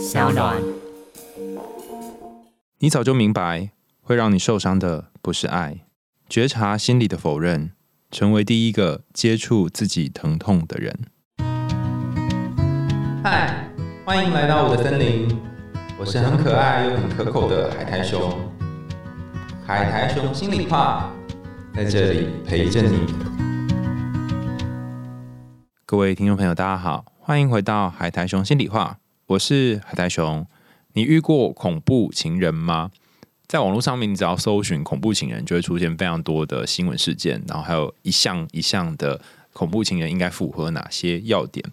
小暖。你早就明白，会让你受伤的不是爱。觉察心里的否认，成为第一个接触自己疼痛的人。嗨，欢迎来到我的森林，我是很可爱又很可口的海苔熊。海苔熊心里话，在这里陪着你。各位听众朋友，大家好，欢迎回到海苔熊心里话，我是海苔熊。你遇过恐怖情人吗？在网络上面，你只要搜寻恐怖情人，就会出现非常多的新闻事件，然后还有一项一项的恐怖情人应该符合哪些要点。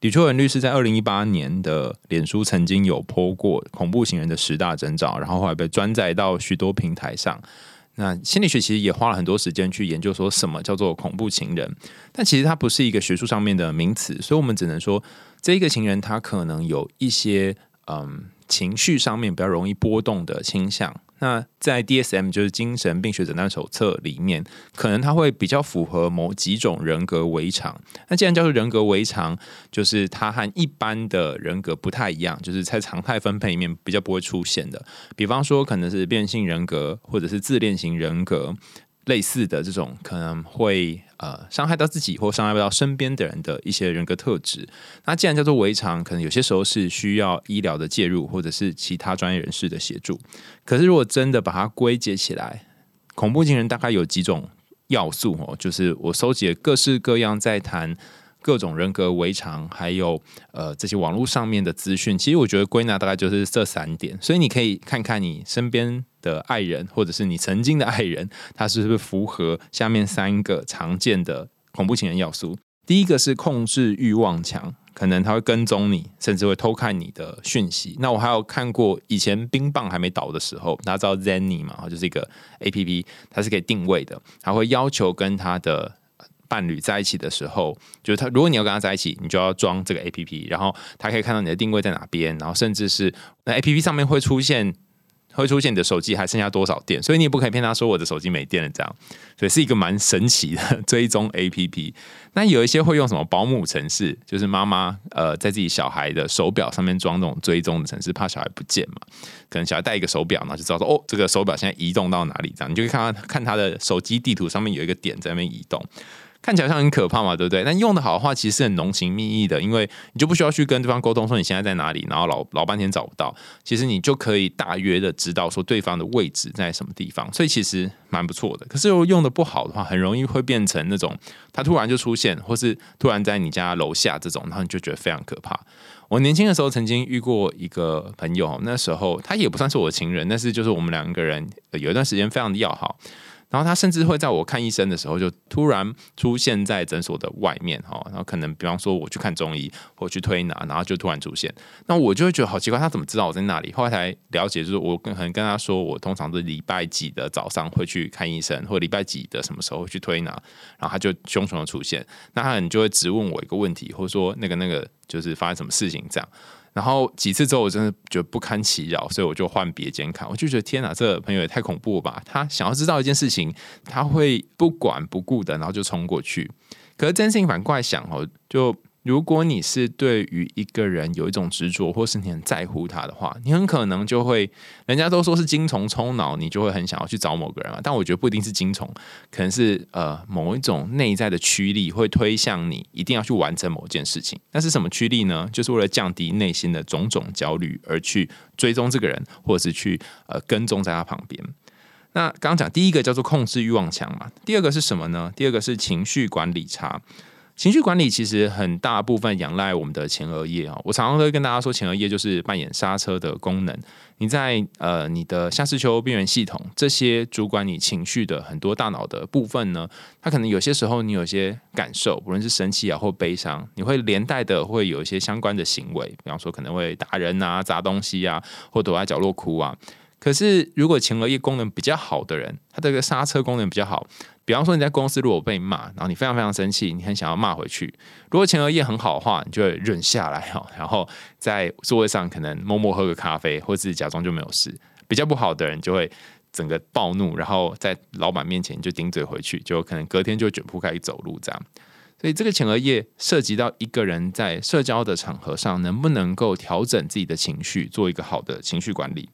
李秋文律师在二零一八年的脸书曾经有播过恐怖情人的十大征兆，然后后来被转载到许多平台上。那心理学其实也花了很多时间去研究，说什么叫做恐怖情人，但其实它不是一个学术上面的名词，所以我们只能说这一个情人他可能有一些嗯。情绪上面比较容易波动的倾向，那在 DSM 就是精神病学诊断手册里面，可能他会比较符合某几种人格围常。那既然叫做人格围常，就是他和一般的人格不太一样，就是在常态分配里面比较不会出现的。比方说，可能是变性人格，或者是自恋型人格。类似的这种可能会呃伤害到自己或伤害不到身边的人的一些人格特质，那既然叫做围场，可能有些时候是需要医疗的介入或者是其他专业人士的协助。可是如果真的把它归结起来，恐怖情人大概有几种要素哦，就是我收集了各式各样在谈。各种人格围常，还有呃这些网络上面的资讯，其实我觉得归纳大概就是这三点，所以你可以看看你身边的爱人，或者是你曾经的爱人，他是不是符合下面三个常见的恐怖情人要素。第一个是控制欲望强，可能他会跟踪你，甚至会偷看你的讯息。那我还有看过以前冰棒还没倒的时候，大家知道 Zenny 嘛，就是一个 A P P，它是可以定位的，它会要求跟他的。伴侣在一起的时候，就是他，如果你要跟他在一起，你就要装这个 A P P，然后他可以看到你的定位在哪边，然后甚至是那 A P P 上面会出现。会出现你的手机还剩下多少电，所以你也不可以骗他说我的手机没电了这样，所以是一个蛮神奇的 追踪 A P P。那有一些会用什么保姆程式，就是妈妈呃在自己小孩的手表上面装那种追踪的程式，怕小孩不见嘛。可能小孩带一个手表，然后就知道说哦这个手表现在移动到哪里这样，你就可以看到看他的手机地图上面有一个点在那边移动。看起来像很可怕嘛，对不对？但用的好的话，其实是很浓情蜜意的，因为你就不需要去跟对方沟通说你现在在哪里，然后老老半天找不到，其实你就可以大约的知道说对方的位置在什么地方，所以其实蛮不错的。可是又用的不好的话，很容易会变成那种他突然就出现，或是突然在你家楼下这种，然后你就觉得非常可怕。我年轻的时候曾经遇过一个朋友，那时候他也不算是我的情人，但是就是我们两个人有一段时间非常的要好。然后他甚至会在我看医生的时候，就突然出现在诊所的外面哈。然后可能比方说我去看中医或去推拿，然后就突然出现。那我就会觉得好奇怪，他怎么知道我在那里？后来才了解，就是我跟可能跟他说，我通常是礼拜几的早上会去看医生，或礼拜几的什么时候去推拿，然后他就凶凶的出现。那他可能就会直问我一个问题，或者说那个那个就是发生什么事情这样。然后几次之后，我真的觉得不堪其扰，所以我就换别间看。我就觉得天哪，这朋友也太恐怖了吧！他想要知道一件事情，他会不管不顾的，然后就冲过去。可是真心反过来想哦，就。如果你是对于一个人有一种执着，或是你很在乎他的话，你很可能就会，人家都说是精虫冲脑，你就会很想要去找某个人嘛。但我觉得不一定是精虫，可能是呃某一种内在的驱力会推向你，一定要去完成某件事情。那是什么驱力呢？就是为了降低内心的种种焦虑而去追踪这个人，或者是去呃跟踪在他旁边。那刚刚讲第一个叫做控制欲望强嘛，第二个是什么呢？第二个是情绪管理差。情绪管理其实很大部分仰赖我们的前额叶啊，我常常会跟大家说，前额叶就是扮演刹车的功能。你在呃你的下视丘边缘系统这些主管你情绪的很多大脑的部分呢，它可能有些时候你有些感受，无论是生气啊或悲伤，你会连带的会有一些相关的行为，比方说可能会打人啊、砸东西啊，或躲在角落哭啊。可是如果前额叶功能比较好的人，他这个刹车功能比较好。比方说你在公司如果被骂，然后你非常非常生气，你很想要骂回去。如果前额叶很好的话，你就会忍下来哈，然后在座位上可能默默喝个咖啡，或者是假装就没有事。比较不好的人就会整个暴怒，然后在老板面前就顶嘴回去，就可能隔天就卷铺盖走路这样。所以这个前额叶涉及到一个人在社交的场合上能不能够调整自己的情绪，做一个好的情绪管理。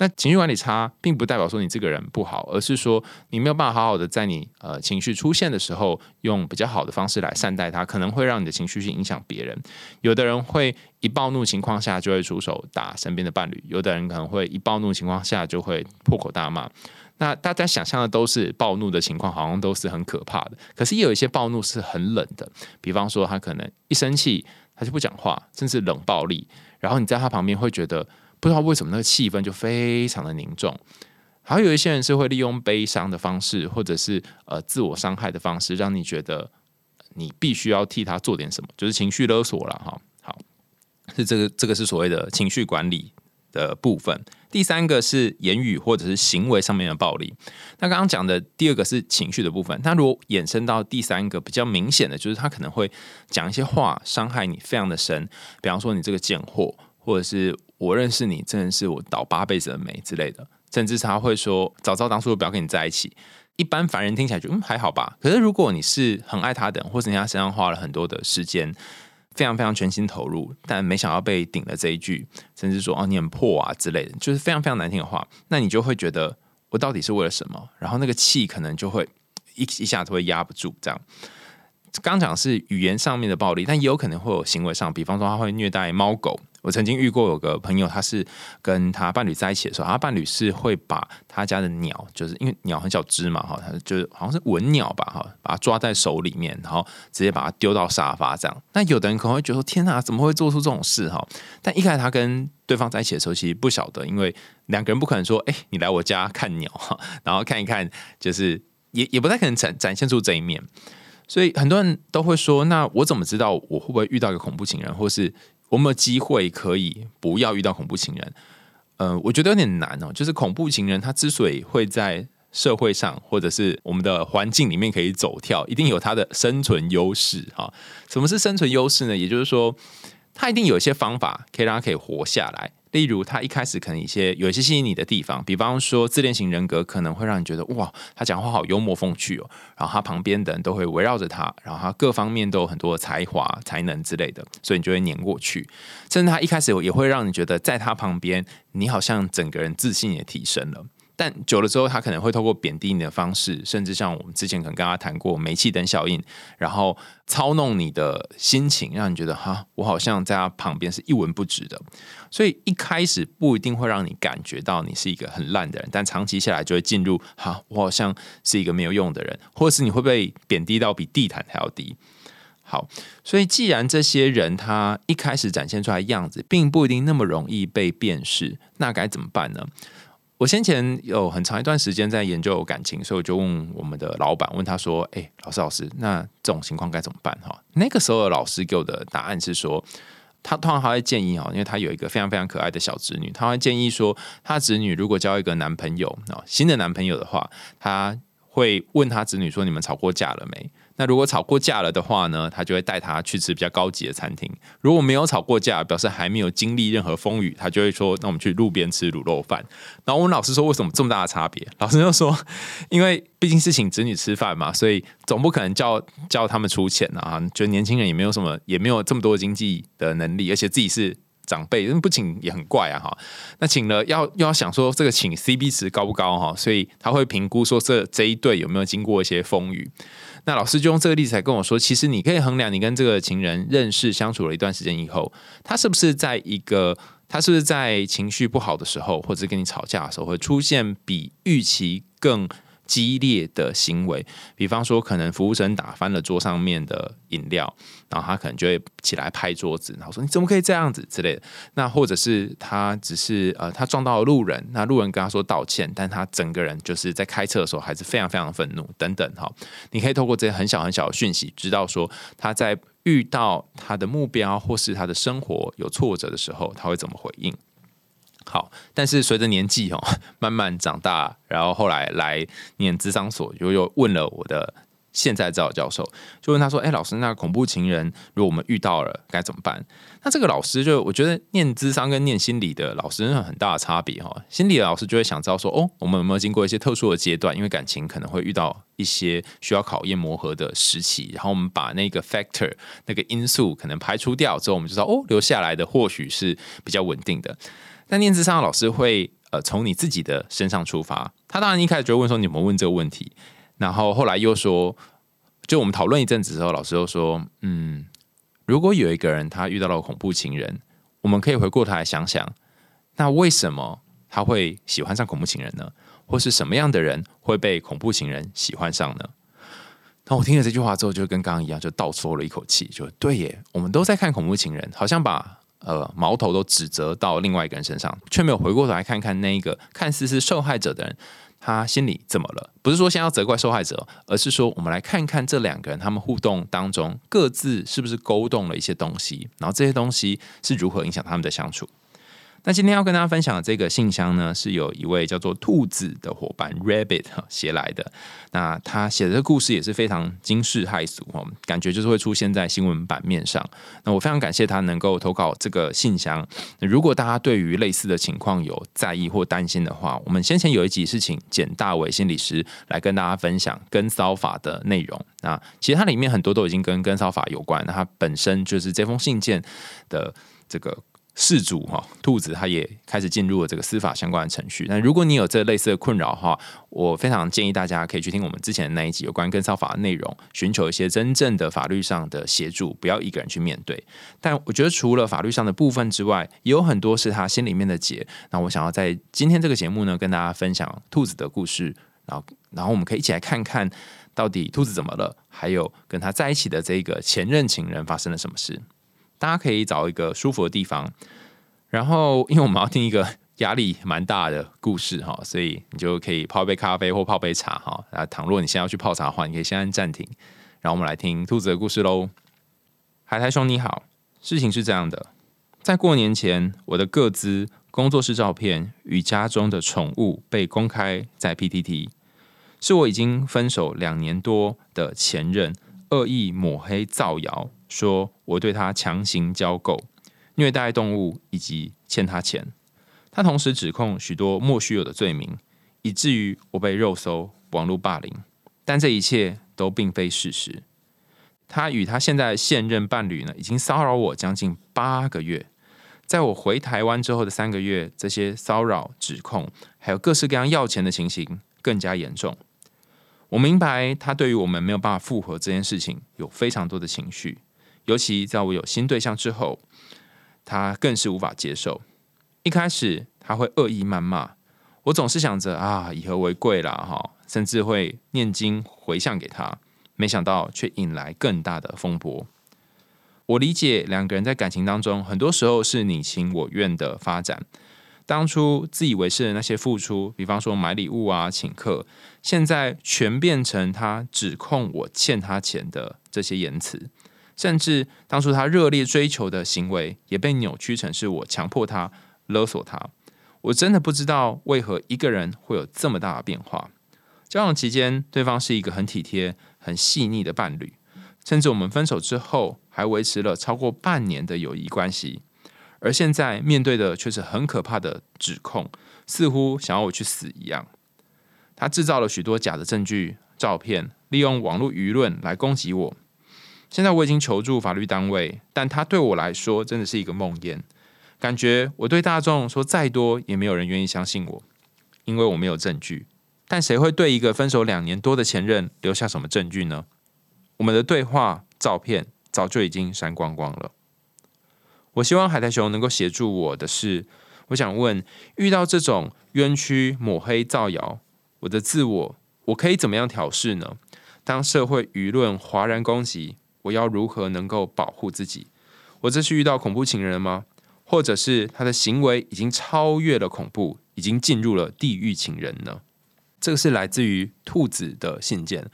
那情绪管理差，并不代表说你这个人不好，而是说你没有办法好好的在你呃情绪出现的时候，用比较好的方式来善待他，可能会让你的情绪去影响别人。有的人会一暴怒情况下就会出手打身边的伴侣，有的人可能会一暴怒情况下就会破口大骂。那大家想象的都是暴怒的情况，好像都是很可怕的。可是也有一些暴怒是很冷的，比方说他可能一生气他就不讲话，甚至冷暴力，然后你在他旁边会觉得。不知道为什么那个气氛就非常的凝重，还有一些人是会利用悲伤的方式，或者是呃自我伤害的方式，让你觉得你必须要替他做点什么，就是情绪勒索了哈。好，是这个这个是所谓的情绪管理的部分。第三个是言语或者是行为上面的暴力。那刚刚讲的第二个是情绪的部分，那如果衍生到第三个比较明显的就是他可能会讲一些话伤害你非常的深，比方说你这个贱货，或者是。我认识你，真的是我倒八辈子的霉之类的，甚至他会说：“早知道当初我不要跟你在一起。”一般凡人听起来就嗯还好吧。可是如果你是很爱他的，或者人家身上花了很多的时间，非常非常全心投入，但没想到被顶了这一句，甚至说“哦你很破啊”之类的，就是非常非常难听的话，那你就会觉得我到底是为了什么？然后那个气可能就会一一下子会压不住。这样刚讲是语言上面的暴力，但也有可能会有行为上，比方说他会虐待猫狗。我曾经遇过有个朋友，他是跟他伴侣在一起的时候，他伴侣是会把他家的鸟，就是因为鸟很小只嘛，哈，他就是好像是文鸟吧，哈，把它抓在手里面，然后直接把它丢到沙发这样。那有的人可能会觉得说：“天哪，怎么会做出这种事？”哈，但一开始他跟对方在一起的时候，其实不晓得，因为两个人不可能说：“哎，你来我家看鸟，哈，然后看一看，就是也也不太可能展展现出这一面。”所以很多人都会说：“那我怎么知道我会不会遇到一个恐怖情人，或是？”我们有机会可以不要遇到恐怖情人，呃，我觉得有点难哦。就是恐怖情人他之所以会在社会上或者是我们的环境里面可以走跳，一定有他的生存优势哈。什么是生存优势呢？也就是说，他一定有一些方法可以让他可以活下来。例如，他一开始可能一些有一些吸引你的地方，比方说自恋型人格可能会让你觉得哇，他讲话好幽默风趣哦，然后他旁边的人都会围绕着他，然后他各方面都有很多才华、才能之类的，所以你就会黏过去。甚至他一开始也会让你觉得，在他旁边，你好像整个人自信也提升了。但久了之后，他可能会透过贬低你的方式，甚至像我们之前可能跟他谈过煤气灯效应，然后操弄你的心情，让你觉得哈，我好像在他旁边是一文不值的。所以一开始不一定会让你感觉到你是一个很烂的人，但长期下来就会进入哈，我好像是一个没有用的人，或是你会被贬低到比地毯还要低。好，所以既然这些人他一开始展现出来样子，并不一定那么容易被辨识，那该怎么办呢？我先前有很长一段时间在研究感情，所以我就问我们的老板，问他说：“哎，老师老师，那这种情况该怎么办？”哈，那个时候的老师给我的答案是说，他通常他会建议哈，因为他有一个非常非常可爱的小侄女，他会建议说，他侄女如果交一个男朋友啊，新的男朋友的话，他会问他侄女说：“你们吵过架了没？”那如果吵过架了的话呢，他就会带他去吃比较高级的餐厅。如果没有吵过架，表示还没有经历任何风雨，他就会说：“那我们去路边吃卤肉饭。”然后我问老师说：“为什么这么大的差别？” 老师就说：“因为毕竟是请子女吃饭嘛，所以总不可能叫叫他们出钱啊。就年轻人也没有什么，也没有这么多经济的能力，而且自己是长辈，不请也很怪啊。哈，那请了要又要想说这个请 C B 值高不高哈？所以他会评估说这这一对有没有经过一些风雨。”那老师就用这个例子来跟我说，其实你可以衡量你跟这个情人认识相处了一段时间以后，他是不是在一个他是不是在情绪不好的时候，或者跟你吵架的时候，会出现比预期更。激烈的行为，比方说，可能服务生打翻了桌上面的饮料，然后他可能就会起来拍桌子，然后说：“你怎么可以这样子？”之类的。那或者是他只是呃，他撞到了路人，那路人跟他说道歉，但他整个人就是在开车的时候还是非常非常愤怒等等。哈，你可以透过这些很小很小的讯息，知道说他在遇到他的目标或是他的生活有挫折的时候，他会怎么回应。好，但是随着年纪哦 慢慢长大，然后后来来念智商所，就又问了我的现在指导教授，就问他说：“哎，老师，那恐怖情人如果我们遇到了该怎么办？”那这个老师就我觉得念智商跟念心理的老师有很大的差别哈。心理的老师就会想知道说：“哦，我们有没有经过一些特殊的阶段？因为感情可能会遇到一些需要考验磨合的时期，然后我们把那个 factor 那个因素可能排除掉之后，我们就知道哦，留下来的或许是比较稳定的。但念智商的老师会呃从你自己的身上出发，他当然一开始就问说你们问这个问题。”然后后来又说，就我们讨论一阵子之后，老师又说，嗯，如果有一个人他遇到了恐怖情人，我们可以回过头来想想，那为什么他会喜欢上恐怖情人呢？或是什么样的人会被恐怖情人喜欢上呢？那我听了这句话之后，就跟刚刚一样，就倒抽了一口气，就对耶，我们都在看恐怖情人，好像把呃矛头都指责到另外一个人身上，却没有回过头来看看那一个看似是受害者的人。他心里怎么了？不是说先要责怪受害者，而是说我们来看看这两个人他们互动当中各自是不是勾动了一些东西，然后这些东西是如何影响他们的相处。那今天要跟大家分享的这个信箱呢，是有一位叫做兔子的伙伴 Rabbit 写来的。那他写的这故事也是非常惊世骇俗哦，感觉就是会出现在新闻版面上。那我非常感谢他能够投稿这个信箱。如果大家对于类似的情况有在意或担心的话，我们先前有一集是请简大伟心理师来跟大家分享跟骚法的内容。那其实它里面很多都已经跟跟骚法有关，那它本身就是这封信件的这个。事主哈，兔子他也开始进入了这个司法相关的程序。那如果你有这类似的困扰的话，我非常建议大家可以去听我们之前的那一集有关跟骚法的内容，寻求一些真正的法律上的协助，不要一个人去面对。但我觉得除了法律上的部分之外，也有很多是他心里面的结。那我想要在今天这个节目呢，跟大家分享兔子的故事，然后然后我们可以一起来看看到底兔子怎么了，还有跟他在一起的这个前任情人发生了什么事。大家可以找一个舒服的地方，然后 因为我们要听一个压力蛮大的故事哈，所以你就可以泡杯咖啡或泡杯茶哈。啊，倘若你现在要去泡茶的话，你可以先按暂停，然后我们来听兔子的故事喽。海苔兄你好，事情是这样的，在过年前，我的个资、工作室照片与家中的宠物被公开在 PTT，是我已经分手两年多的前任恶意抹黑造谣。说我对他强行交媾、虐待动物以及欠他钱。他同时指控许多莫须有的罪名，以至于我被肉搜、网络霸凌。但这一切都并非事实。他与他现在现任伴侣呢，已经骚扰我将近八个月。在我回台湾之后的三个月，这些骚扰、指控，还有各式各样要钱的情形更加严重。我明白他对于我们没有办法复合这件事情，有非常多的情绪。尤其在我有新对象之后，他更是无法接受。一开始他会恶意谩骂，我总是想着啊，以和为贵啦，哈，甚至会念经回向给他。没想到却引来更大的风波。我理解两个人在感情当中，很多时候是你情我愿的发展。当初自以为是的那些付出，比方说买礼物啊、请客，现在全变成他指控我欠他钱的这些言辞。甚至当初他热烈追求的行为，也被扭曲成是我强迫他、勒索他。我真的不知道为何一个人会有这么大的变化。交往期间，对方是一个很体贴、很细腻的伴侣，甚至我们分手之后还维持了超过半年的友谊关系。而现在面对的却是很可怕的指控，似乎想要我去死一样。他制造了许多假的证据、照片，利用网络舆论来攻击我。现在我已经求助法律单位，但他对我来说真的是一个梦魇。感觉我对大众说再多，也没有人愿意相信我，因为我没有证据。但谁会对一个分手两年多的前任留下什么证据呢？我们的对话、照片早就已经删光光了。我希望海苔熊能够协助我的是，我想问：遇到这种冤屈、抹黑、造谣，我的自我，我可以怎么样调试呢？当社会舆论哗然攻击。我要如何能够保护自己？我这是遇到恐怖情人吗？或者是他的行为已经超越了恐怖，已经进入了地狱情人呢？这个是来自于兔子的信件。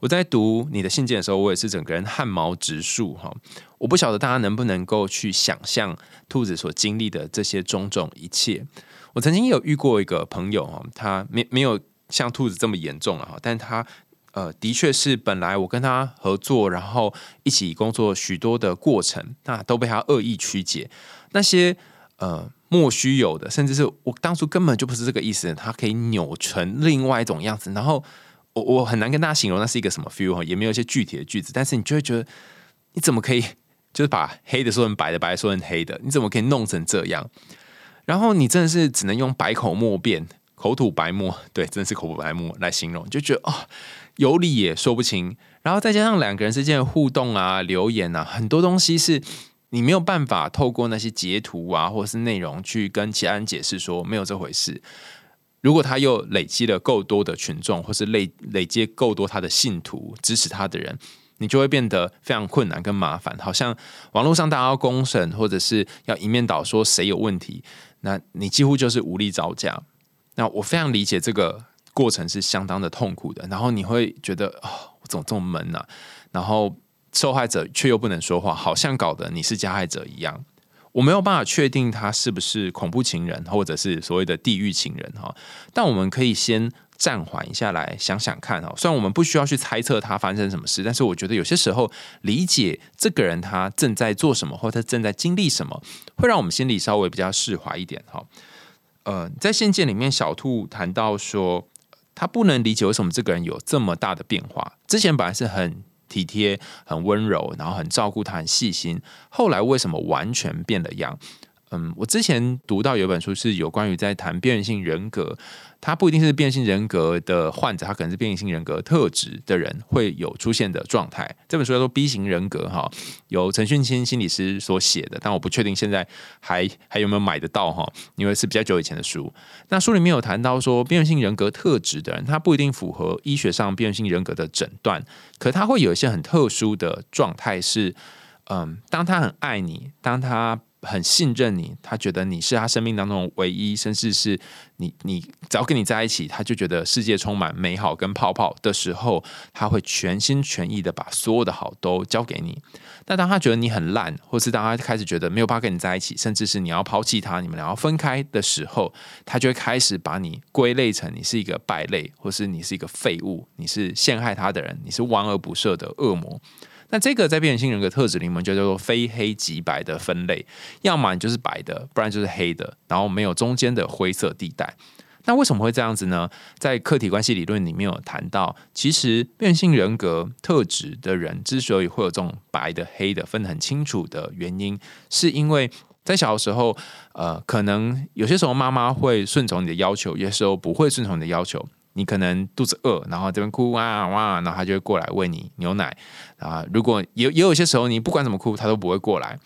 我在读你的信件的时候，我也是整个人汗毛直竖哈。我不晓得大家能不能够去想象兔子所经历的这些种种一切。我曾经有遇过一个朋友哈，他没没有像兔子这么严重了哈，但他。呃，的确是本来我跟他合作，然后一起工作许多的过程，那都被他恶意曲解。那些呃莫须有的，甚至是我当初根本就不是这个意思，他可以扭成另外一种样子。然后我我很难跟大家形容那是一个什么 feel 也没有一些具体的句子，但是你就会觉得你怎么可以就是把黑的说成白的，白的说成黑的，你怎么可以弄成这样？然后你真的是只能用百口莫辩、口吐白沫，对，真的是口吐白沫来形容，就觉得哦。有理也说不清，然后再加上两个人之间的互动啊、留言啊，很多东西是你没有办法透过那些截图啊，或者是内容去跟其他人解释说没有这回事。如果他又累积了够多的群众，或是累累积够多他的信徒支持他的人，你就会变得非常困难跟麻烦。好像网络上大家要公审，或者是要一面倒说谁有问题，那你几乎就是无力招架。那我非常理解这个。过程是相当的痛苦的，然后你会觉得啊，我怎么这么闷呢？然后受害者却又不能说话，好像搞得你是加害者一样。我没有办法确定他是不是恐怖情人，或者是所谓的地狱情人哈。但我们可以先暂缓一下来想想看哈。虽然我们不需要去猜测他发生什么事，但是我觉得有些时候理解这个人他正在做什么，或者正在经历什么，会让我们心里稍微比较释怀一点哈。呃，在信件里面，小兔谈到说。他不能理解为什么这个人有这么大的变化。之前本来是很体贴、很温柔，然后很照顾他、很细心，后来为什么完全变了样？嗯，我之前读到有本书是有关于在谈边缘性人格。他不一定是变性人格的患者，他可能是变性人格特质的人会有出现的状态。这本书叫做《B 型人格》哈，由陈训清心理师所写的，但我不确定现在还还有没有买得到哈，因为是比较久以前的书。那书里面有谈到说，变性人格特质的人，他不一定符合医学上变性人格的诊断，可他会有一些很特殊的状态，是嗯，当他很爱你，当他。很信任你，他觉得你是他生命当中唯一，甚至是你，你只要跟你在一起，他就觉得世界充满美好跟泡泡的时候，他会全心全意的把所有的好都交给你。那当他觉得你很烂，或是当他开始觉得没有办法跟你在一起，甚至是你要抛弃他，你们俩要分开的时候，他就会开始把你归类成你是一个败类，或是你是一个废物，你是陷害他的人，你是万恶不赦的恶魔。那这个在变性人格特质里面就叫做非黑即白的分类，要么你就是白的，不然就是黑的，然后没有中间的灰色地带。那为什么会这样子呢？在客体关系理论里面有谈到，其实变性人格特质的人之所以会有这种白的、黑的分得很清楚的原因，是因为在小的时候，呃，可能有些时候妈妈会顺从你的要求，有些时候不会顺从你的要求。你可能肚子饿，然后这边哭哇哇，然后他就会过来喂你牛奶啊。如果也也有些时候，你不管怎么哭，他都不会过来。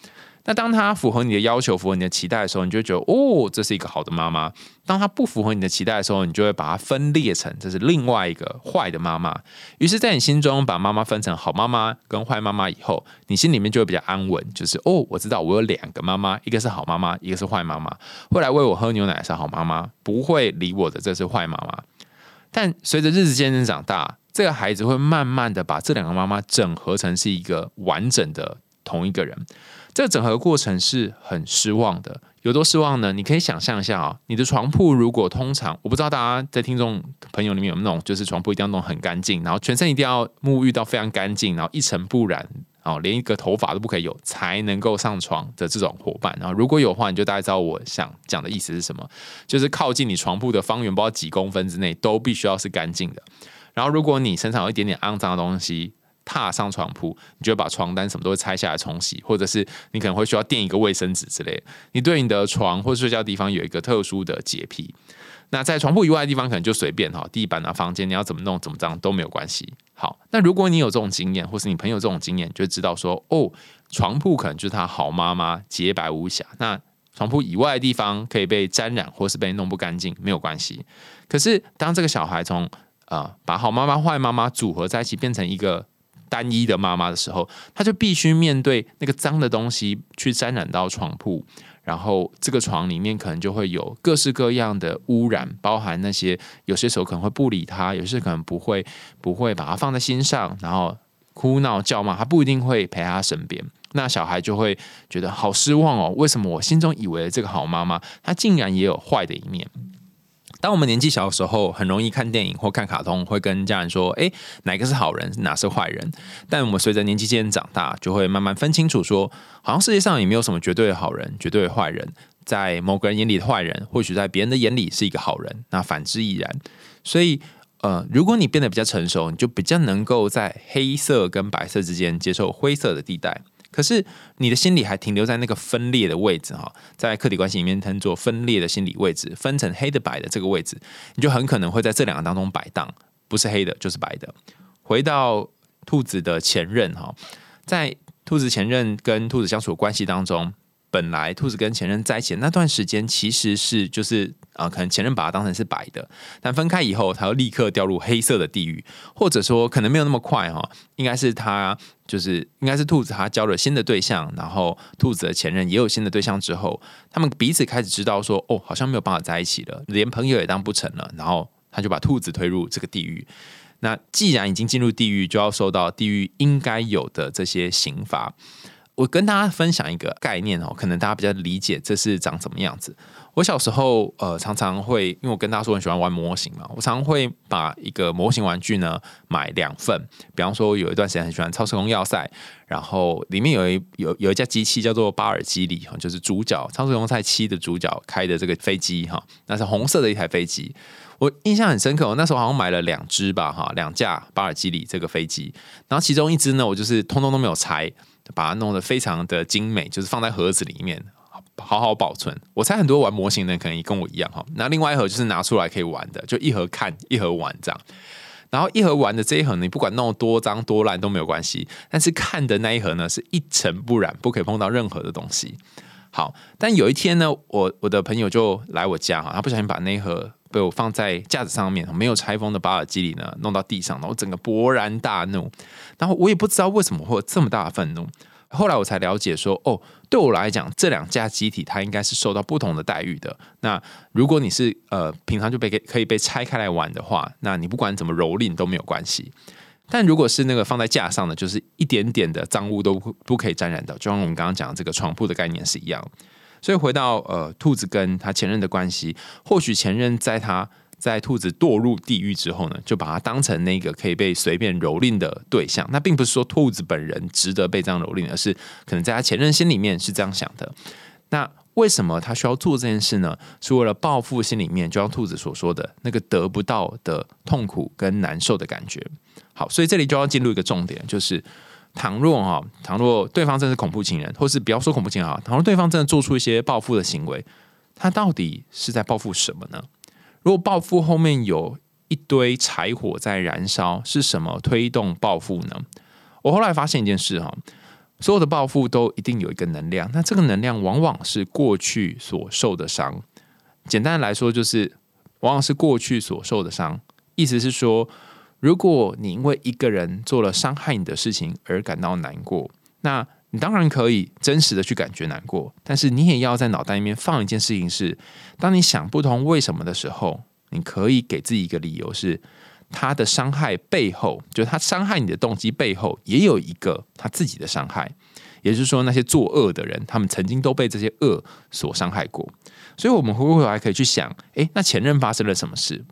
那当他符合你的要求、符合你的期待的时候，你就觉得哦，这是一个好的妈妈。当他不符合你的期待的时候，你就会把它分裂成这是另外一个坏的妈妈。于是，在你心中把妈妈分成好妈妈跟坏妈妈以后，你心里面就会比较安稳，就是哦，我知道我有两个妈妈，一个是好妈妈，一个是坏妈妈。会来喂我喝牛奶是好妈妈，不会理我的这是坏妈妈。但随着日子渐渐长大，这个孩子会慢慢的把这两个妈妈整合成是一个完整的同一个人。这个整合过程是很失望的，有多失望呢？你可以想象一下啊，你的床铺如果通常，我不知道大家在听众朋友里面有那种，就是床铺一定要弄很干净，然后全身一定要沐浴到非常干净，然后一尘不染。哦，连一个头发都不可以有，才能够上床的这种伙伴。然后如果有话，你就大概知道我想讲的意思是什么，就是靠近你床铺的方圆，不知道几公分之内，都必须要是干净的。然后如果你身上有一点点肮脏的东西，踏上床铺，你就会把床单什么都会拆下来冲洗，或者是你可能会需要垫一个卫生纸之类。你对你的床或睡觉地方有一个特殊的洁癖。那在床铺以外的地方，可能就随便哈，地板啊、房间，你要怎么弄、怎么脏都没有关系。好，那如果你有这种经验，或是你朋友这种经验，就知道说，哦，床铺可能就是他好妈妈，洁白无瑕。那床铺以外的地方可以被沾染，或是被弄不干净，没有关系。可是当这个小孩从呃把好妈妈、坏妈妈组合在一起，变成一个单一的妈妈的时候，他就必须面对那个脏的东西去沾染到床铺。然后这个床里面可能就会有各式各样的污染，包含那些有些时候可能会不理他，有些可能不会不会把他放在心上，然后哭闹叫骂，他不一定会陪他身边。那小孩就会觉得好失望哦，为什么我心中以为的这个好妈妈，她竟然也有坏的一面？当我们年纪小的时候，很容易看电影或看卡通，会跟家人说：“哎，哪个是好人，哪是坏人？”但我们随着年纪渐渐长大，就会慢慢分清楚，说好像世界上也没有什么绝对的好人、绝对的坏人。在某个人眼里的坏人，或许在别人的眼里是一个好人，那反之亦然。所以，呃，如果你变得比较成熟，你就比较能够在黑色跟白色之间接受灰色的地带。可是你的心理还停留在那个分裂的位置哈，在客体关系里面称作分裂的心理位置，分成黑的白的这个位置，你就很可能会在这两个当中摆荡，不是黑的就是白的。回到兔子的前任哈，在兔子前任跟兔子相处关系当中。本来兔子跟前任在一起的那段时间，其实是就是啊，可能前任把它当成是白的，但分开以后，他又立刻掉入黑色的地狱，或者说可能没有那么快哈，应该是他就是应该是兔子他交了新的对象，然后兔子的前任也有新的对象之后，他们彼此开始知道说哦，好像没有办法在一起了，连朋友也当不成了，然后他就把兔子推入这个地狱。那既然已经进入地狱，就要受到地狱应该有的这些刑罚。我跟大家分享一个概念哦，可能大家比较理解这是长什么样子。我小时候呃常常会，因为我跟大家说很喜欢玩模型嘛，我常常会把一个模型玩具呢买两份。比方说有一段时间很喜欢超时空要塞，然后里面有一有有一架机器叫做巴尔基里哈，就是主角超时空赛七的主角开的这个飞机哈，那是红色的一台飞机。我印象很深刻，我那时候好像买了两只吧哈，两架巴尔基里这个飞机，然后其中一只呢，我就是通通都没有拆。把它弄得非常的精美，就是放在盒子里面，好好保存。我猜很多玩模型的人可能也跟我一样哈。那另外一盒就是拿出来可以玩的，就一盒看一盒玩这样。然后一盒玩的这一盒，你不管弄多脏多烂都没有关系，但是看的那一盒呢是一尘不染，不可以碰到任何的东西。好，但有一天呢，我我的朋友就来我家哈，他不小心把那一盒。被我放在架子上面，没有拆封的巴尔基里呢，弄到地上，然后整个勃然大怒。然后我也不知道为什么会有这么大的愤怒。后来我才了解说，哦，对我来讲，这两架机体它应该是受到不同的待遇的。那如果你是呃平常就被可以被拆开来玩的话，那你不管怎么蹂躏都没有关系。但如果是那个放在架上的，就是一点点的脏污都不可以沾染到，就像我们刚刚讲的这个床铺的概念是一样。所以回到呃，兔子跟他前任的关系，或许前任在他在兔子堕入地狱之后呢，就把他当成那个可以被随便蹂躏的对象。那并不是说兔子本人值得被这样蹂躏，而是可能在他前任心里面是这样想的。那为什么他需要做这件事呢？是为了报复心里面，就像兔子所说的那个得不到的痛苦跟难受的感觉。好，所以这里就要进入一个重点，就是。倘若哈，倘若对方真是恐怖情人，或是不要说恐怖情人啊，倘若对方真的做出一些报复的行为，他到底是在报复什么呢？如果报复后面有一堆柴火在燃烧，是什么推动报复呢？我后来发现一件事哈，所有的报复都一定有一个能量，那这个能量往往是过去所受的伤。简单来说，就是往往是过去所受的伤，意思是说。如果你因为一个人做了伤害你的事情而感到难过，那你当然可以真实的去感觉难过，但是你也要在脑袋里面放一件事情：是当你想不通为什么的时候，你可以给自己一个理由，是他的伤害背后，就是他伤害你的动机背后，也有一个他自己的伤害。也就是说，那些作恶的人，他们曾经都被这些恶所伤害过。所以，我们回过头来可以去想：诶，那前任发生了什么事？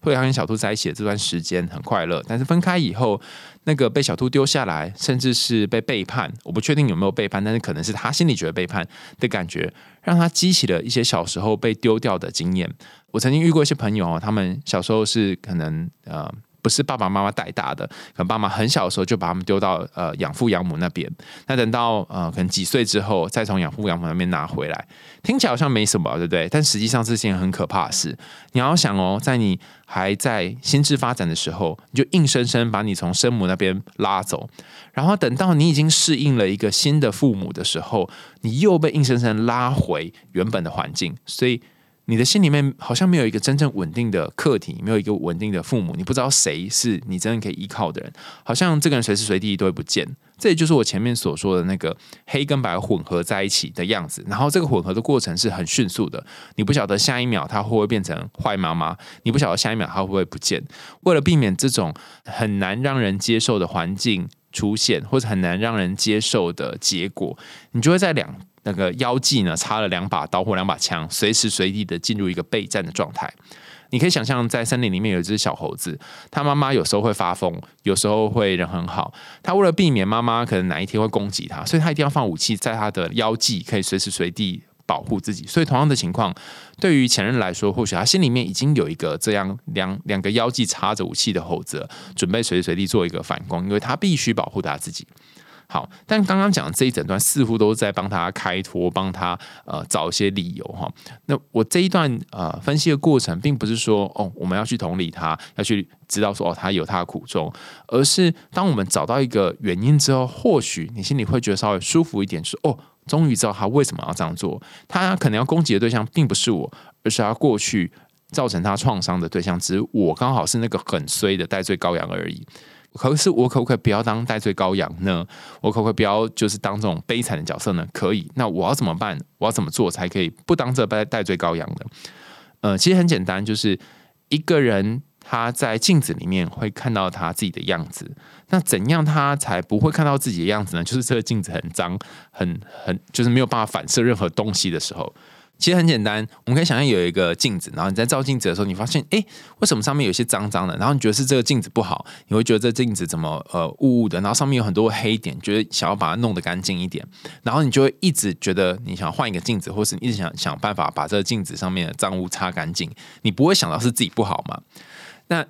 会跟小兔在一起的这段时间很快乐，但是分开以后，那个被小兔丢下来，甚至是被背叛，我不确定有没有背叛，但是可能是他心里觉得背叛的感觉，让他激起了一些小时候被丢掉的经验。我曾经遇过一些朋友，他们小时候是可能呃。不是爸爸妈妈带大的，可能爸妈很小的时候就把他们丢到呃养父养母那边。那等到呃可能几岁之后，再从养父养母那边拿回来，听起来好像没什么，对不对？但实际上是件很可怕的事。你要想哦，在你还在心智发展的时候，你就硬生生把你从生母那边拉走，然后等到你已经适应了一个新的父母的时候，你又被硬生生拉回原本的环境，所以。你的心里面好像没有一个真正稳定的客体，没有一个稳定的父母，你不知道谁是你真正可以依靠的人，好像这个人随时随地都会不见。这也就是我前面所说的那个黑跟白混合在一起的样子。然后这个混合的过程是很迅速的，你不晓得下一秒他会不会变成坏妈妈，你不晓得下一秒他会不会不见。为了避免这种很难让人接受的环境出现，或者很难让人接受的结果，你就会在两那个腰际呢插了两把刀或两把枪，随时随地的进入一个备战的状态。你可以想象，在森林里面有一只小猴子，它妈妈有时候会发疯，有时候会人很好。它为了避免妈妈可能哪一天会攻击它，所以它一定要放武器在它的腰际，可以随时随地保护自己。所以同样的情况，对于前任来说，或许他心里面已经有一个这样两两个腰际插着武器的猴子，准备随时随地做一个反攻，因为他必须保护他自己。好，但刚刚讲的这一整段似乎都在帮他开脱，帮他呃找一些理由哈。那我这一段呃分析的过程，并不是说哦我们要去同理他，要去知道说哦他有他的苦衷，而是当我们找到一个原因之后，或许你心里会觉得稍微舒服一点，说哦终于知道他为什么要这样做。他可能要攻击的对象并不是我，而是他过去造成他创伤的对象，只是我刚好是那个很衰的戴罪羔羊而已。可是我可不可以不要当戴罪羔羊呢？我可不可以不要就是当这种悲惨的角色呢？可以。那我要怎么办？我要怎么做才可以不当这戴戴罪羔羊呢？呃，其实很简单，就是一个人他在镜子里面会看到他自己的样子。那怎样他才不会看到自己的样子呢？就是这个镜子很脏，很很就是没有办法反射任何东西的时候。其实很简单，我们可以想象有一个镜子，然后你在照镜子的时候，你发现，哎，为什么上面有些脏脏的？然后你觉得是这个镜子不好，你会觉得这镜子怎么呃雾雾的，然后上面有很多黑点，觉得想要把它弄得干净一点，然后你就会一直觉得你想换一个镜子，或是你一直想想办法把这个镜子上面的脏污擦干净，你不会想到是自己不好吗？那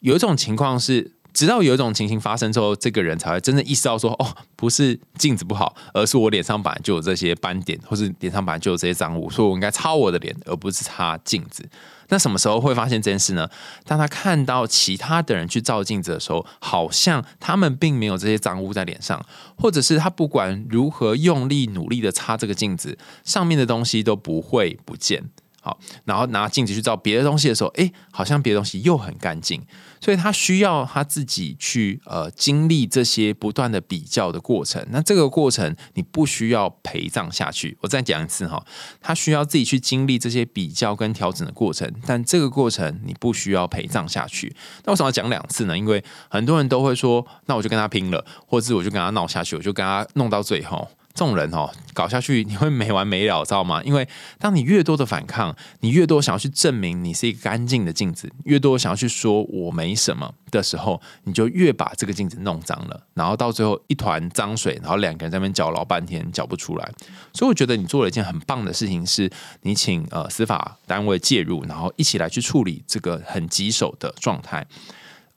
有一种情况是。直到有一种情形发生之后，这个人才会真正意识到说：“哦，不是镜子不好，而是我脸上本来就有这些斑点，或是脸上本来就有这些脏污，所以我应该擦我的脸，而不是擦镜子。”那什么时候会发现这件事呢？当他看到其他的人去照镜子的时候，好像他们并没有这些脏污在脸上，或者是他不管如何用力努力的擦这个镜子，上面的东西都不会不见。好，然后拿镜子去照别的东西的时候，哎，好像别的东西又很干净。所以他需要他自己去呃经历这些不断的比较的过程。那这个过程你不需要陪葬下去。我再讲一次哈，他需要自己去经历这些比较跟调整的过程。但这个过程你不需要陪葬下去。那为什么要讲两次呢？因为很多人都会说，那我就跟他拼了，或者我就跟他闹下去，我就跟他弄到最后。这种人哦，搞下去你会没完没了，知道吗？因为当你越多的反抗，你越多想要去证明你是一个干净的镜子，越多想要去说我没什么的时候，你就越把这个镜子弄脏了，然后到最后一团脏水，然后两个人在那边搅老半天搅不出来。所以我觉得你做了一件很棒的事情，是你请呃司法单位介入，然后一起来去处理这个很棘手的状态。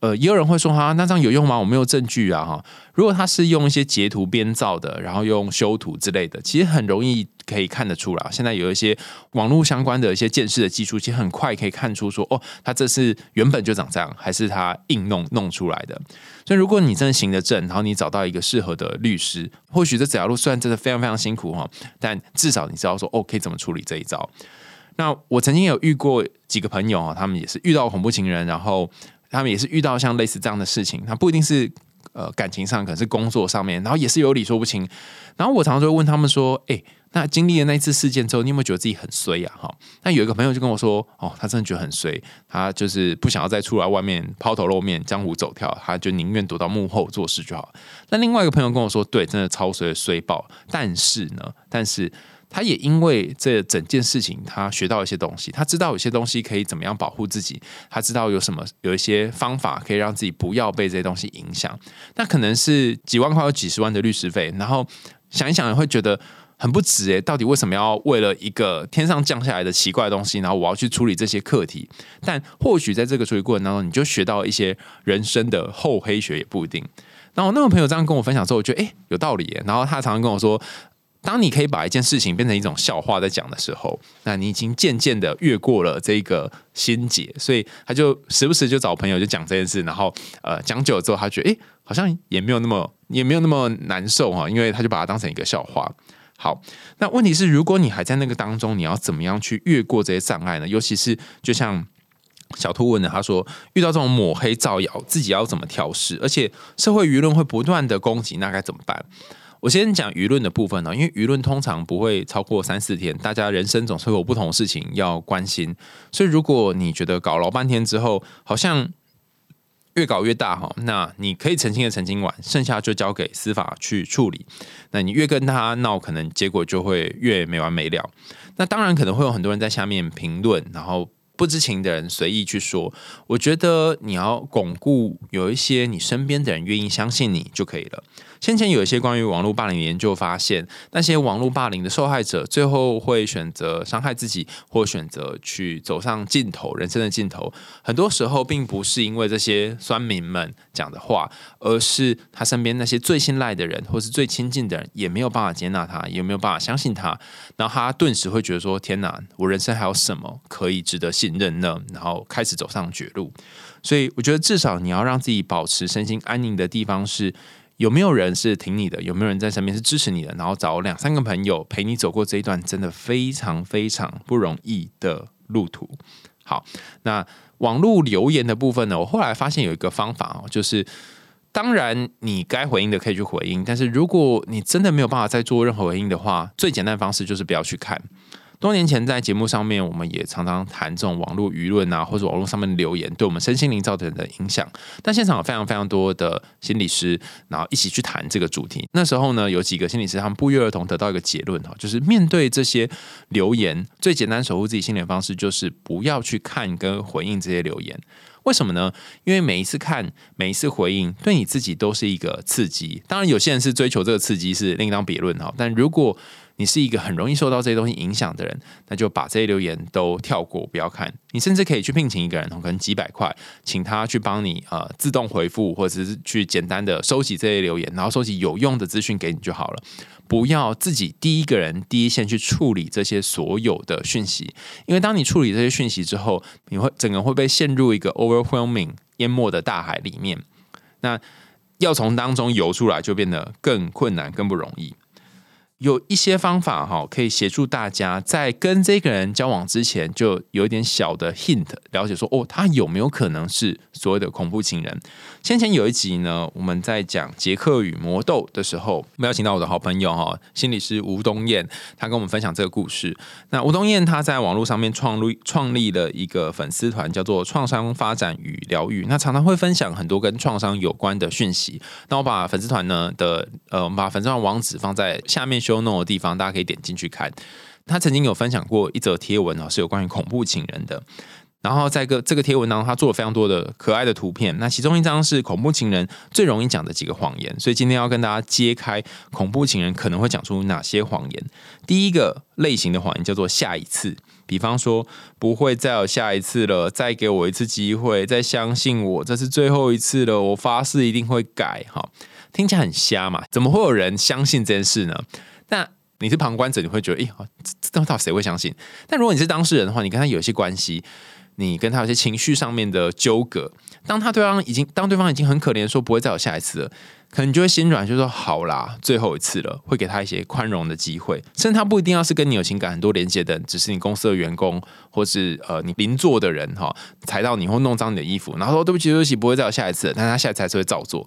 呃，也有人会说哈，那这样有用吗？我没有证据啊哈。如果他是用一些截图编造的，然后用修图之类的，其实很容易可以看得出来。现在有一些网络相关的一些鉴识的技术，其实很快可以看出说，哦，他这是原本就长这样，还是他硬弄弄出来的。所以，如果你真的行得正，然后你找到一个适合的律师，或许这整条路虽然真的非常非常辛苦哈，但至少你知道说，哦，可以怎么处理这一招。那我曾经有遇过几个朋友啊，他们也是遇到恐怖情人，然后。他们也是遇到像类似这样的事情，他不一定是呃感情上，可能是工作上面，然后也是有理说不清。然后我常常就会问他们说：“哎，那经历了那一次事件之后，你有没有觉得自己很衰呀？”哈，那有一个朋友就跟我说：“哦，他真的觉得很衰，他就是不想要再出来外面抛头露面、江湖走跳，他就宁愿躲到幕后做事就好。”那另外一个朋友跟我说：“对，真的超衰衰爆，但是呢，但是。”他也因为这整件事情，他学到一些东西，他知道有些东西可以怎么样保护自己，他知道有什么有一些方法可以让自己不要被这些东西影响。那可能是几万块或几十万的律师费，然后想一想会觉得很不值诶，到底为什么要为了一个天上降下来的奇怪的东西，然后我要去处理这些课题？但或许在这个处理过程当中，你就学到一些人生的厚黑学也不一定。然后那个朋友这样跟我分享之后，我觉得诶有道理。然后他常常跟我说。当你可以把一件事情变成一种笑话在讲的时候，那你已经渐渐的越过了这个心结，所以他就时不时就找朋友就讲这件事，然后呃讲久了之后，他觉得诶好像也没有那么也没有那么难受哈，因为他就把它当成一个笑话。好，那问题是如果你还在那个当中，你要怎么样去越过这些障碍呢？尤其是就像小兔问的，他说遇到这种抹黑造谣，自己要怎么调试？而且社会舆论会不断的攻击，那该怎么办？我先讲舆论的部分呢，因为舆论通常不会超过三四天，大家人生总是有不同的事情要关心，所以如果你觉得搞老半天之后，好像越搞越大哈，那你可以澄清的澄清完，剩下就交给司法去处理。那你越跟他闹，可能结果就会越没完没了。那当然可能会有很多人在下面评论，然后。不知情的人随意去说，我觉得你要巩固有一些你身边的人愿意相信你就可以了。先前有一些关于网络霸凌的研究发现，那些网络霸凌的受害者最后会选择伤害自己，或选择去走上尽头人生的尽头。很多时候并不是因为这些酸民们讲的话，而是他身边那些最信赖的人，或是最亲近的人，也没有办法接纳他，也没有办法相信他。然后他顿时会觉得说：“天哪，我人生还有什么可以值得信？”任呢，然后开始走上绝路，所以我觉得至少你要让自己保持身心安宁的地方是有没有人是挺你的，有没有人在身边是支持你的，然后找两三个朋友陪你走过这一段真的非常非常不容易的路途。好，那网络留言的部分呢，我后来发现有一个方法哦，就是当然你该回应的可以去回应，但是如果你真的没有办法再做任何回应的话，最简单的方式就是不要去看。多年前在节目上面，我们也常常谈这种网络舆论啊，或者网络上面留言对我们身心灵造成的影响。但现场有非常非常多的心理师，然后一起去谈这个主题。那时候呢，有几个心理师他们不约而同得到一个结论哈，就是面对这些留言，最简单守护自己心灵的方式就是不要去看跟回应这些留言。为什么呢？因为每一次看，每一次回应，对你自己都是一个刺激。当然，有些人是追求这个刺激是另当别论哈。但如果你是一个很容易受到这些东西影响的人，那就把这些留言都跳过，不要看。你甚至可以去聘请一个人，可能几百块，请他去帮你呃自动回复，或者是去简单的收集这些留言，然后收集有用的资讯给你就好了。不要自己第一个人第一线去处理这些所有的讯息，因为当你处理这些讯息之后，你会整个会被陷入一个 overwhelming 淹没的大海里面。那要从当中游出来，就变得更困难、更不容易。有一些方法哈，可以协助大家在跟这个人交往之前，就有一点小的 hint，了解说哦，他有没有可能是所谓的恐怖情人？先前有一集呢，我们在讲杰克与魔豆的时候，我们邀请到我的好朋友哈，心理师吴东燕，他跟我们分享这个故事。那吴东燕他在网络上面创立创立了一个粉丝团，叫做创伤发展与疗愈，那常常会分享很多跟创伤有关的讯息。那我把粉丝团呢的呃，我们把粉丝团网址放在下面。修弄的地方，大家可以点进去看。他曾经有分享过一则贴文啊，是有关于恐怖情人的。然后在个这个贴文当中，他做了非常多的可爱的图片。那其中一张是恐怖情人最容易讲的几个谎言，所以今天要跟大家揭开恐怖情人可能会讲出哪些谎言。第一个类型的谎言叫做下一次，比方说不会再有下一次了，再给我一次机会，再相信我，这是最后一次了，我发誓一定会改。哈，听起来很瞎嘛？怎么会有人相信这件事呢？那你是旁观者，你会觉得，哎，这到底谁会相信？但如果你是当事人的话，你跟他有些关系，你跟他有些情绪上面的纠葛，当他对方已经，当对方已经很可怜，说不会再有下一次了，可能就会心软，就说好啦，最后一次了，会给他一些宽容的机会。甚至他不一定要是跟你有情感很多连接的，只是你公司的员工，或是呃你邻座的人哈，踩到你或弄脏你的衣服，然后说对不起，对不起，不会再有下一次，但他下一次还是会照做。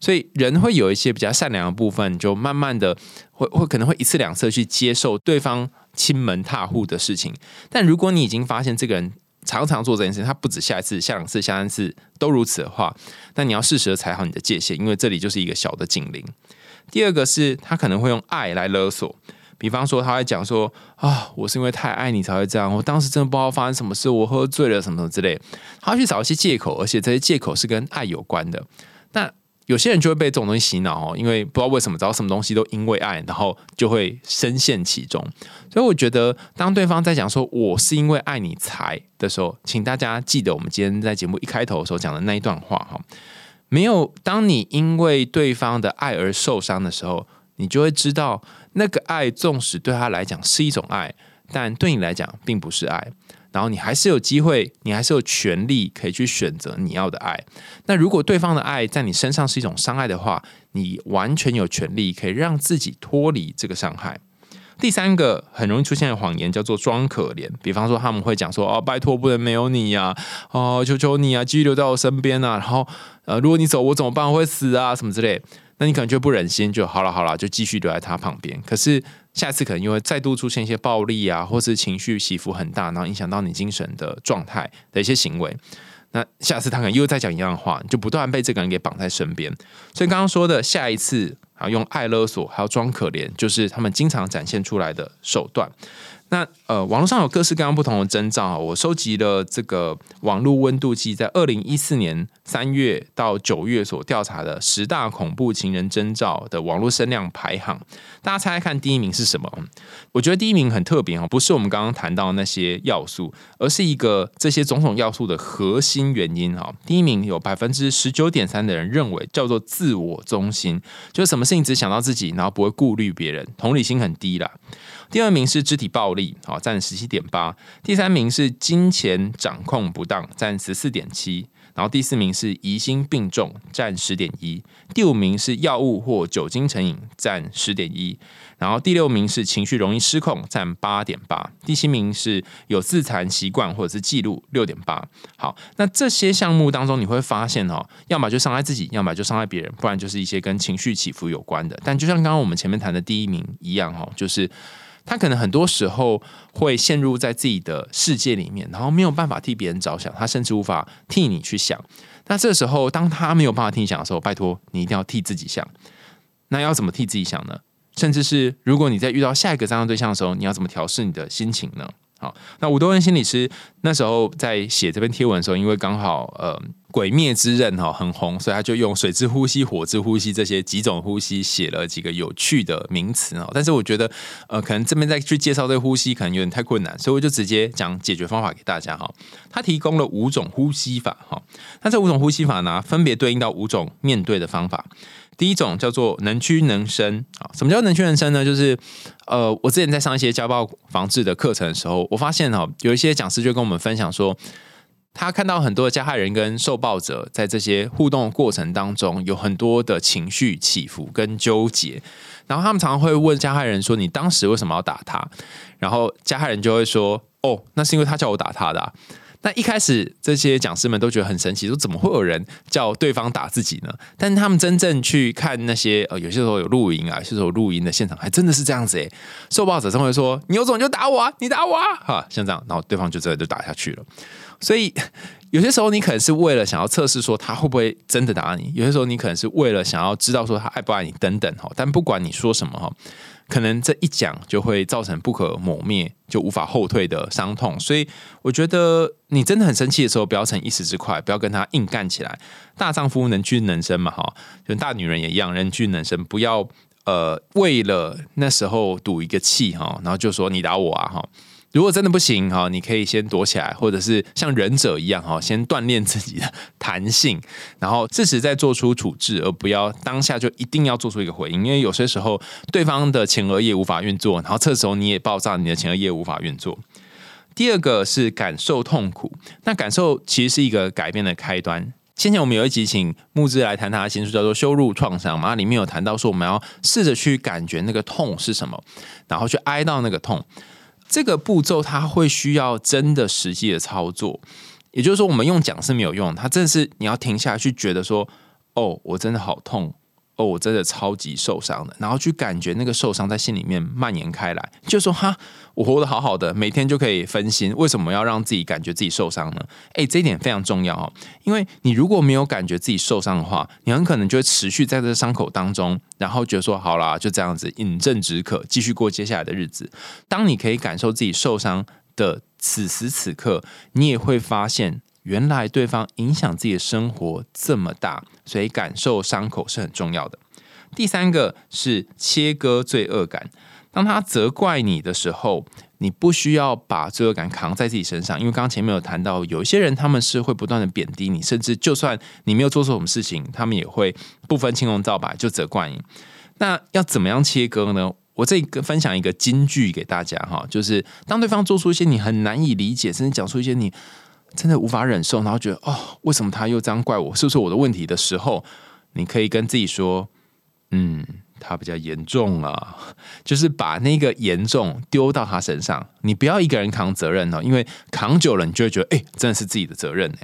所以人会有一些比较善良的部分，就慢慢的会会可能会一次两次去接受对方亲门踏户的事情。但如果你已经发现这个人常常做这件事，他不止下一次、下两次、下三次都如此的话，那你要适时的踩好你的界限，因为这里就是一个小的警铃。第二个是他可能会用爱来勒索，比方说他会讲说啊，我是因为太爱你才会这样，我当时真的不知道发生什么事，我喝醉了什么什么之类，他去找一些借口，而且这些借口是跟爱有关的。那有些人就会被这种东西洗脑哦，因为不知道为什么，找什么东西都因为爱，然后就会深陷其中。所以我觉得，当对方在讲说“我是因为爱你才”的时候，请大家记得我们今天在节目一开头的时候讲的那一段话哈。没有，当你因为对方的爱而受伤的时候，你就会知道，那个爱纵使对他来讲是一种爱，但对你来讲并不是爱。然后你还是有机会，你还是有权利可以去选择你要的爱。那如果对方的爱在你身上是一种伤害的话，你完全有权利可以让自己脱离这个伤害。第三个很容易出现的谎言叫做装可怜，比方说他们会讲说：“哦，拜托，不能没有你呀，哦，求求你啊，继续留在我身边啊。”然后呃，如果你走，我怎么办？我会死啊，什么之类。那你可能就不忍心，就好了，好了，就继续留在他旁边。可是下次可能又会再度出现一些暴力啊，或是情绪起伏很大，然后影响到你精神的状态的一些行为。那下次他可能又再讲一样的话，你就不断被这个人给绑在身边。所以刚刚说的下一次啊，用爱勒索还要装可怜，就是他们经常展现出来的手段。那呃，网络上有各式各样不同的征兆啊。我收集了这个网络温度计，在二零一四年三月到九月所调查的十大恐怖情人征兆的网络声量排行。大家猜猜看，第一名是什么？我觉得第一名很特别哦，不是我们刚刚谈到那些要素，而是一个这些种种要素的核心原因哈。第一名有百分之十九点三的人认为叫做自我中心，就是什么事情只想到自己，然后不会顾虑别人，同理心很低啦。第二名是肢体暴力，啊占十七点八；第三名是金钱掌控不当，占十四点七；然后第四名是疑心病重，占十点一；第五名是药物或酒精成瘾，占十点一；然后第六名是情绪容易失控，占八点八；第七名是有自残习惯或者是记录，六点八。好，那这些项目当中，你会发现哦，要么就伤害自己，要么就伤害别人，不然就是一些跟情绪起伏有关的。但就像刚刚我们前面谈的第一名一样，哈，就是。他可能很多时候会陷入在自己的世界里面，然后没有办法替别人着想，他甚至无法替你去想。那这时候，当他没有办法替你想的时候，拜托你一定要替自己想。那要怎么替自己想呢？甚至是如果你在遇到下一个这样对象的时候，你要怎么调试你的心情呢？好，那吴多恩心理师那时候在写这篇贴文的时候，因为刚好呃。鬼灭之刃哈很红，所以他就用水之呼吸、火之呼吸这些几种呼吸写了几个有趣的名词啊。但是我觉得呃，可能这边再去介绍这呼吸可能有点太困难，所以我就直接讲解决方法给大家哈。他提供了五种呼吸法哈，那这五种呼吸法呢，分别对应到五种面对的方法。第一种叫做能屈能伸啊，什么叫能屈能伸呢？就是呃，我之前在上一些家暴防治的课程的时候，我发现哈，有一些讲师就跟我们分享说。他看到很多的加害人跟受暴者在这些互动过程当中，有很多的情绪起伏跟纠结，然后他们常常会问加害人说：“你当时为什么要打他？”然后加害人就会说：“哦，那是因为他叫我打他的。”那一开始这些讲师们都觉得很神奇，说怎么会有人叫对方打自己呢？但他们真正去看那些呃，有些时候有录音啊，有些时候录音的现场，还真的是这样子诶。受暴者真会说：“你有种就打我啊，你打我啊！”哈，像这样，然后对方就真的就打下去了。所以有些时候你可能是为了想要测试说他会不会真的打你，有些时候你可能是为了想要知道说他爱不爱你等等哈。但不管你说什么哈，可能这一讲就会造成不可磨灭、就无法后退的伤痛。所以我觉得你真的很生气的时候，不要逞一时之快，不要跟他硬干起来。大丈夫能屈能伸嘛哈，就大女人也一样，能屈能伸。不要呃为了那时候赌一个气哈，然后就说你打我啊哈。如果真的不行哈，你可以先躲起来，或者是像忍者一样哈，先锻炼自己的弹性，然后适时再做出处置，而不要当下就一定要做出一个回应，因为有些时候对方的前额叶无法运作，然后这时候你也爆炸，你的前额叶无法运作。第二个是感受痛苦，那感受其实是一个改变的开端。先前我们有一集请木之来谈他的新书，叫做《羞辱创伤》嘛，里面有谈到说我们要试着去感觉那个痛是什么，然后去挨到那个痛。这个步骤它会需要真的实际的操作，也就是说，我们用讲是没有用，它真的是你要停下去，觉得说，哦，我真的好痛。哦，我真的超级受伤的，然后去感觉那个受伤在心里面蔓延开来，就说哈，我活得好好的，每天就可以分心，为什么要让自己感觉自己受伤呢？诶，这一点非常重要哦，因为你如果没有感觉自己受伤的话，你很可能就会持续在这伤口当中，然后觉得说好啦，就这样子饮鸩止渴，继续过接下来的日子。当你可以感受自己受伤的此时此刻，你也会发现。原来对方影响自己的生活这么大，所以感受伤口是很重要的。第三个是切割罪恶感。当他责怪你的时候，你不需要把罪恶感扛在自己身上，因为刚刚前面有谈到，有一些人他们是会不断的贬低你，甚至就算你没有做错什么事情，他们也会不分青红皂白就责怪你。那要怎么样切割呢？我这个分享一个金句给大家哈，就是当对方做出一些你很难以理解，甚至讲出一些你。真的无法忍受，然后觉得哦，为什么他又这样怪我？是不是我的问题的时候，你可以跟自己说，嗯，他比较严重啊，就是把那个严重丢到他身上，你不要一个人扛责任哦，因为扛久了，你就会觉得，哎，真的是自己的责任呢。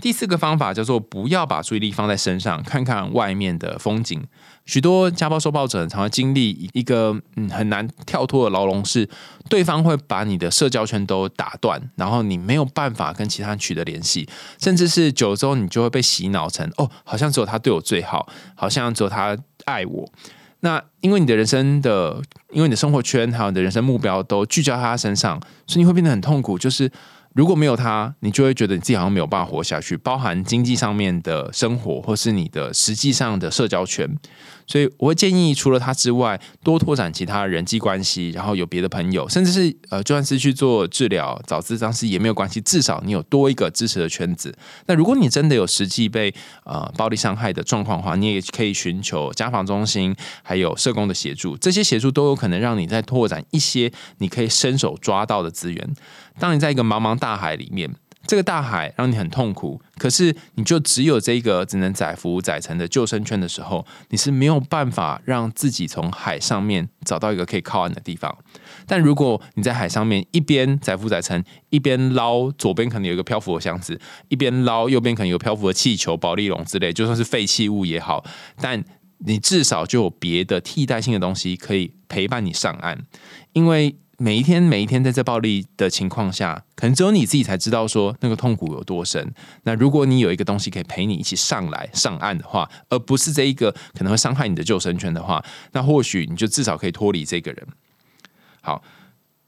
第四个方法叫做不要把注意力放在身上，看看外面的风景。许多家暴受暴者常会经历一个嗯很难跳脱的牢笼，是对方会把你的社交圈都打断，然后你没有办法跟其他人取得联系，甚至是久了之后，你就会被洗脑成哦，好像只有他对我最好，好像只有他爱我。那因为你的人生的，因为你的生活圈还有你的人生目标都聚焦在他身上，所以你会变得很痛苦，就是。如果没有他，你就会觉得你自己好像没有办法活下去，包含经济上面的生活，或是你的实际上的社交圈。所以我会建议，除了他之外，多拓展其他人际关系，然后有别的朋友，甚至是呃，就算是去做治疗、找智商师也没有关系，至少你有多一个支持的圈子。那如果你真的有实际被呃暴力伤害的状况的话，你也可以寻求家访中心，还有社工的协助，这些协助都有可能让你在拓展一些你可以伸手抓到的资源。当你在一个茫茫大海里面，这个大海让你很痛苦，可是你就只有这个只能载浮载沉的救生圈的时候，你是没有办法让自己从海上面找到一个可以靠岸的地方。但如果你在海上面一边载浮载沉，一边捞左边可能有一个漂浮的箱子，一边捞右边可能有漂浮的气球、保利龙之类，就算是废弃物也好，但你至少就有别的替代性的东西可以陪伴你上岸，因为。每一天，每一天在这暴力的情况下，可能只有你自己才知道说那个痛苦有多深。那如果你有一个东西可以陪你一起上来上岸的话，而不是这一个可能会伤害你的救生圈的话，那或许你就至少可以脱离这个人。好，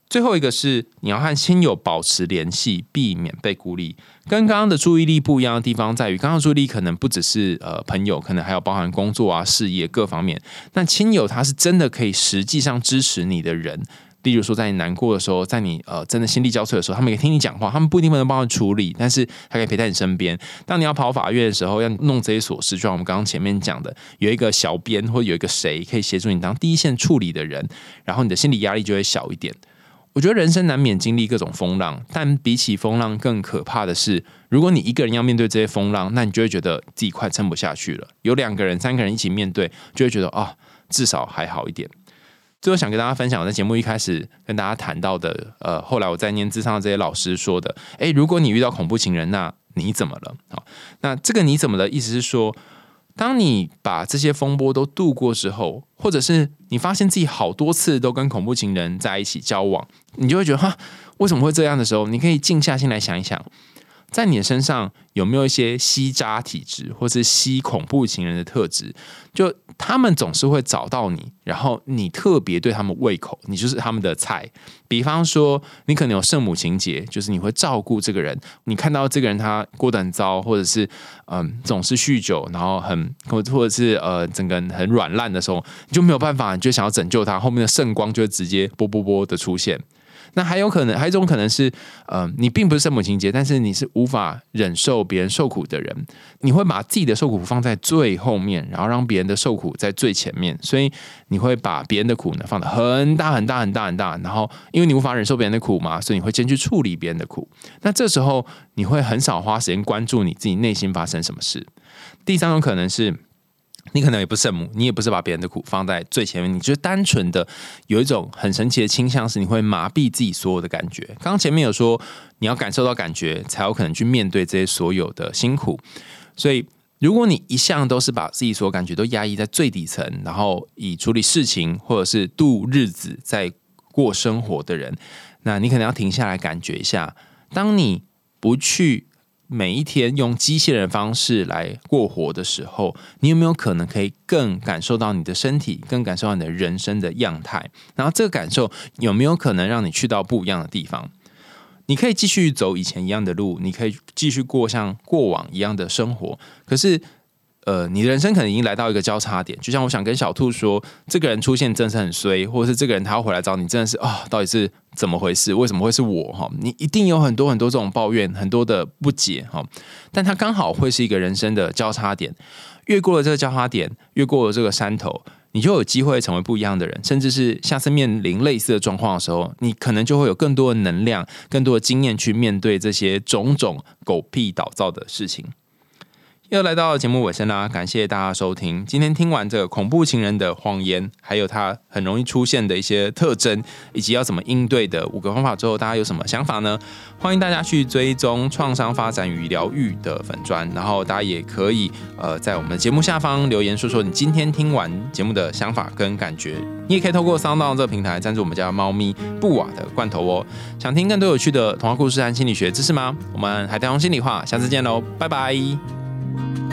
最后一个是你要和亲友保持联系，避免被孤立。跟刚刚的注意力不一样的地方在于，刚刚注意力可能不只是呃朋友，可能还有包含工作啊、事业各方面。但亲友他是真的可以实际上支持你的人。例如说，在你难过的时候，在你呃真的心力交瘁的时候，他们可以听你讲话，他们不一定不能帮你处理，但是他可以陪在你身边。当你要跑法院的时候，要弄这些琐事，就像我们刚刚前面讲的，有一个小编或者有一个谁可以协助你当第一线处理的人，然后你的心理压力就会小一点。我觉得人生难免经历各种风浪，但比起风浪更可怕的是，如果你一个人要面对这些风浪，那你就会觉得自己快撑不下去了。有两个人、三个人一起面对，就会觉得啊，至少还好一点。最后想跟大家分享，在节目一开始跟大家谈到的，呃，后来我在念智上的这些老师说的，诶，如果你遇到恐怖情人，那你怎么了？好，那这个你怎么了？意思是说，当你把这些风波都度过之后，或者是你发现自己好多次都跟恐怖情人在一起交往，你就会觉得哈，为什么会这样的时候，你可以静下心来想一想。在你的身上有没有一些吸渣体质，或是吸恐怖情人的特质？就他们总是会找到你，然后你特别对他们胃口，你就是他们的菜。比方说，你可能有圣母情节，就是你会照顾这个人。你看到这个人他过得很糟，或者是嗯总是酗酒，然后很或或者是呃整个人很软烂的时候，你就没有办法，你就想要拯救他，后面的圣光就会直接啵啵啵的出现。那还有可能，还有一种可能是，呃，你并不是圣母情节，但是你是无法忍受别人受苦的人，你会把自己的受苦放在最后面，然后让别人的受苦在最前面，所以你会把别人的苦呢放得很大很大很大很大，然后因为你无法忍受别人的苦嘛，所以你会先去处理别人的苦。那这时候你会很少花时间关注你自己内心发生什么事。第三种可能是。你可能也不是圣母，你也不是把别人的苦放在最前面，你就是单纯的有一种很神奇的倾向，是你会麻痹自己所有的感觉。刚刚前面有说，你要感受到感觉，才有可能去面对这些所有的辛苦。所以，如果你一向都是把自己所有感觉都压抑在最底层，然后以处理事情或者是度日子在过生活的人，那你可能要停下来感觉一下，当你不去。每一天用机器人方式来过活的时候，你有没有可能可以更感受到你的身体，更感受到你的人生的样态？然后这个感受有没有可能让你去到不一样的地方？你可以继续走以前一样的路，你可以继续过像过往一样的生活，可是。呃，你的人生可能已经来到一个交叉点，就像我想跟小兔说，这个人出现真的是很衰，或者是这个人他要回来找你，真的是啊，到底是怎么回事？为什么会是我？哈，你一定有很多很多这种抱怨，很多的不解，哈，但他刚好会是一个人生的交叉点，越过了这个交叉点，越过了这个山头，你就有机会成为不一样的人，甚至是下次面临类似的状况的时候，你可能就会有更多的能量、更多的经验去面对这些种种狗屁倒灶的事情。又来到节目尾声啦，感谢大家收听。今天听完这个恐怖情人的谎言，还有它很容易出现的一些特征，以及要怎么应对的五个方法之后，大家有什么想法呢？欢迎大家去追踪创伤发展与疗愈的粉砖，然后大家也可以呃在我们的节目下方留言说说你今天听完节目的想法跟感觉。你也可以透过 Sound 这个平台赞助我们家猫咪布瓦的罐头哦。想听更多有趣的童话故事和心理学知识吗？我们海苔熊心里话，下次见喽，拜拜。Bye.